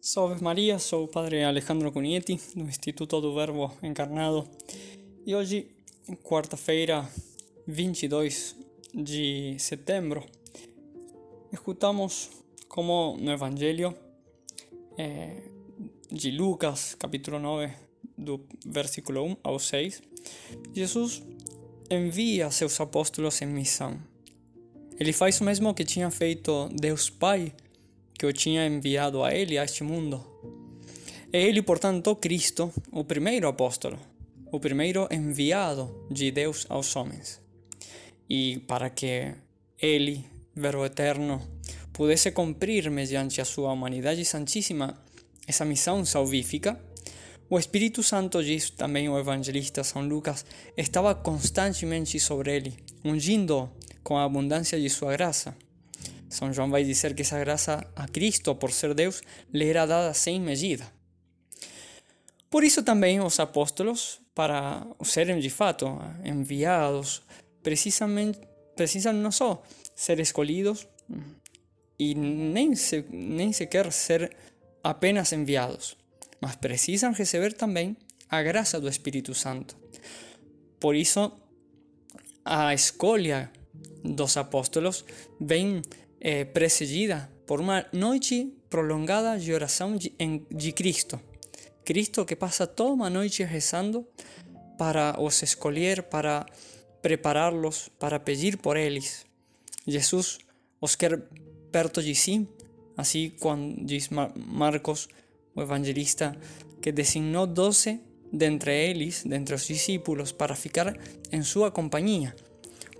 Salve Maria, sou o Padre Alejandro Cugnetti, do Instituto do Verbo Encarnado. E hoje, quarta-feira, 22 de setembro, escutamos como no Evangelho eh, de Lucas, capítulo 9, do versículo 1 ao 6, Jesus envia seus apóstolos em missão. Ele faz o mesmo que tinha feito Deus Pai que o tinha enviado a ele a este mundo. É ele, portanto, Cristo, o primeiro apóstolo, o primeiro enviado de Deus aos homens. E para que ele, Verbo eterno, pudesse cumprir mediante a sua humanidade santíssima essa missão salvífica, o Espírito Santo, diz também o evangelista São Lucas, estava constantemente sobre ele, ungindo com a abundância de sua graça. São João vai dizer que essa graça a Cristo, por ser Deus, lhe era dada sem medida. Por isso também os apóstolos, para serem de fato enviados, precisamente, precisam não só ser escolhidos e nem, se, ser apenas enviados, mas precisam receber também a graça do Espírito Santo. Por isso, a escolha dos apóstolos vem eh, precedida por uma noite prolongada de oração de, de Cristo. Cristo que passa toda uma noite rezando para os escolher, para prepará-los, para pedir por eles. Jesus os quer perto de si, assim quando diz Marcos, o evangelista, que designou doze dentre eles, dentre os discípulos, para ficar em sua companhia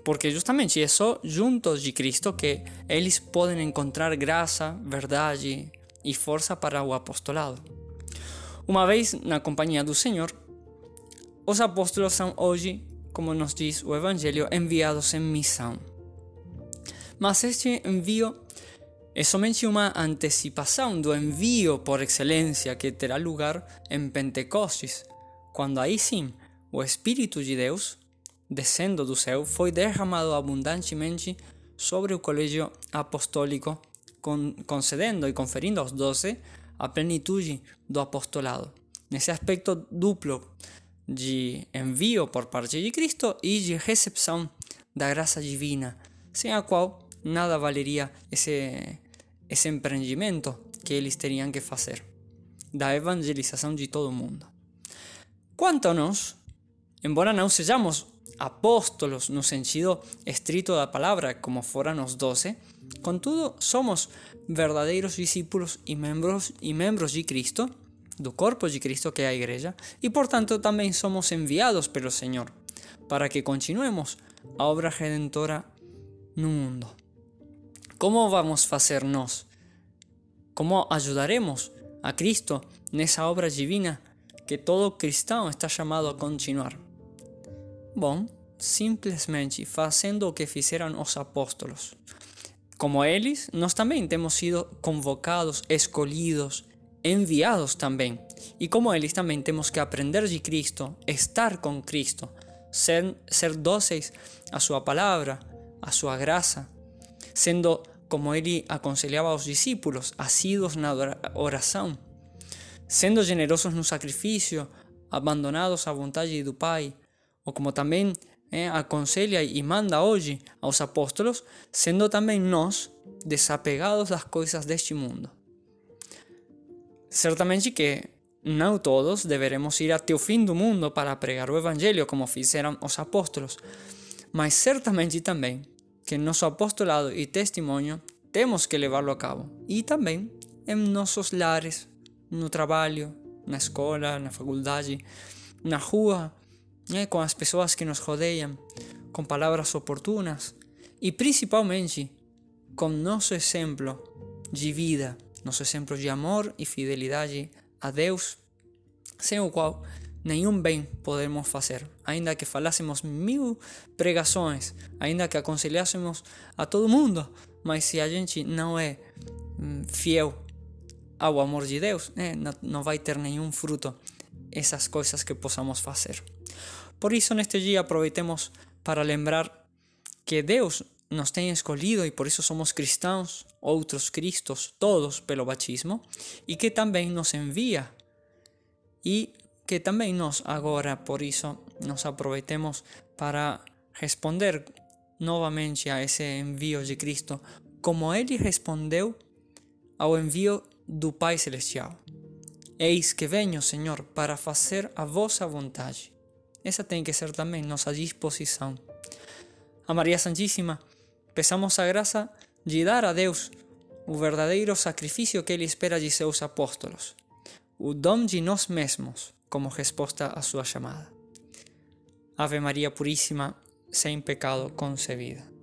porque justamente só juntos de Cristo que eles podem encontrar graça, verdade e força para o apostolado. Uma vez na companhia do Senhor, os apóstolos são hoje, como nos diz o Evangelho, enviados em missão. Mas este envio é somente uma antecipação do envio por excelência que terá lugar em Pentecostes, quando aí sim o Espírito de Deus descendo do céu, foi derramado abundantemente sobre o colégio apostólico, concedendo e conferindo aos doze a plenitude do apostolado. Nesse aspecto duplo de envio por parte de Cristo e de recepção da graça divina, sem a qual nada valeria esse, esse empreendimento que eles teriam que fazer, da evangelização de todo o mundo. Quanto a nós, embora não sejamos apóstolos no sentido estrito da palavra, como foram os doze, contudo, somos verdadeiros discípulos e membros, e membros de Cristo, do corpo de Cristo que é a igreja, e portanto também somos enviados pelo Senhor, para que continuemos a obra redentora no mundo. Como vamos fazer nós? Como ajudaremos a Cristo nessa obra divina que todo cristão está chamado a continuar? Bom, simplesmente fazendo o que fizeram os apóstolos. Como eles, nós também temos sido convocados, escolhidos, enviados também. E como eles também temos que aprender de Cristo, estar com Cristo, ser, ser dóceis à sua palavra, à sua graça, sendo como ele aconselhava aos discípulos, assíduos na oração, sendo generosos no sacrifício, abandonados à vontade do Pai, ou como também é, aconselha e manda hoje aos apóstolos, sendo também nós desapegados das coisas deste mundo. Certamente que não todos deveremos ir até o fim do mundo para pregar o Evangelho, como fizeram os apóstolos, mas certamente também que nosso apostolado e testemunho temos que levá-lo a cabo, e também em nossos lares, no trabalho, na escola, na faculdade, na rua, né, com as pessoas que nos rodeiam, com palavras oportunas e principalmente com nosso exemplo de vida, nosso exemplo de amor e fidelidade a Deus, sem o qual nenhum bem podemos fazer, ainda que falássemos mil pregações, ainda que aconselhássemos a todo mundo, mas se a gente não é hum, fiel ao amor de Deus, né, não vai ter nenhum fruto essas coisas que possamos fazer. Por isso, neste dia, aproveitemos para lembrar que Deus nos tem escolhido e por isso somos cristãos, outros cristos, todos pelo batismo, e que também nos envia. E que também nós agora, por isso, nos aproveitemos para responder novamente a esse envio de Cristo, como ele respondeu ao envio do Pai Celestial. Eis que venho, Senhor, para fazer a vossa vontade. Essa tem que ser também nossa disposição. A Maria Santíssima, peçamos a graça de dar a Deus o verdadeiro sacrifício que Ele espera de seus apóstolos, o dom de nós mesmos como resposta à sua chamada. Ave Maria Puríssima, sem pecado concebida.